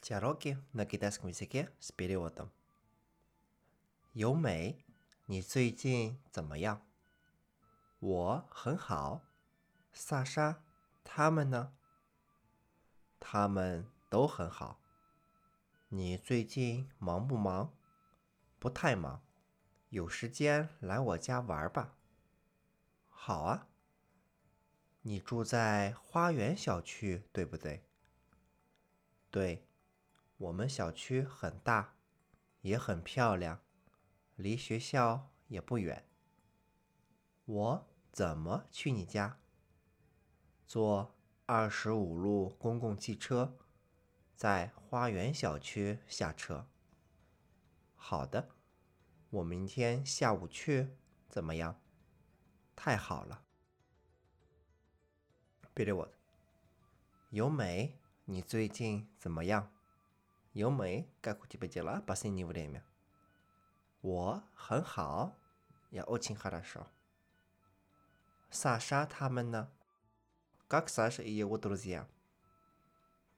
Диалоги на китайском языке с переводом. 由美，你最近怎么样？我很好。萨莎，他们呢？他们都很好。你最近忙不忙？不太忙。有时间来我家玩吧。好啊。你住在花园小区，对不对？对。 我们小区很大也很漂亮离学校也不远。我怎么去你家？坐二十五路公共汽车在花园小区下车。好的我明天下午去怎么样？太好了。别理我由美你最近怎么样？由美，как у тебя дела последнее время？我很好，я очень хорошо。萨莎他们呢？Как Саша и его друзья？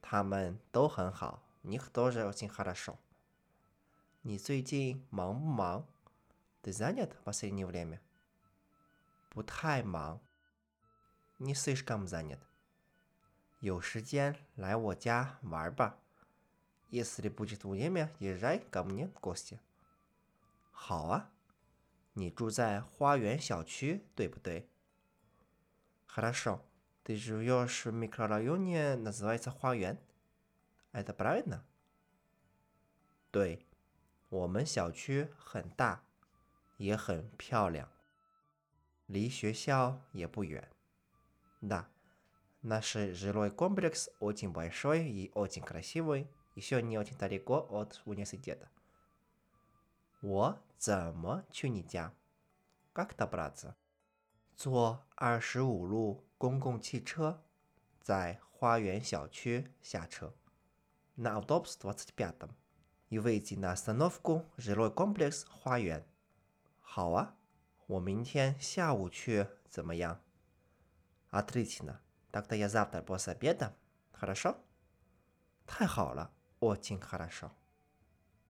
他们都很好，них тоже очень хорошо。你最近忙不忙？Ты занят последнее время？不太忙，не слишком занят。有时间来我家玩吧。 Если будет время, езжай ко мне в гости。好啊，你住在花园小区，对不对？Хорошо. Ты живешь в микрорайоне, называется 花园。Это правильно？对，我们小区很大，也很漂亮，离学校也不远。Да, наш жилой комплекс очень большой и очень красивый еще не очень далеко от университета. 我怎么去你家？Как добраться？坐二十五路公共汽车，在花园小区下车。На автобус двадцать пятом и выйти на остановку жилой комплекс 花园。好啊，我明天下午去怎么样？Отлично. Тогда я завтра после обеда. Хорошо? 太好了。 Очень хорошо.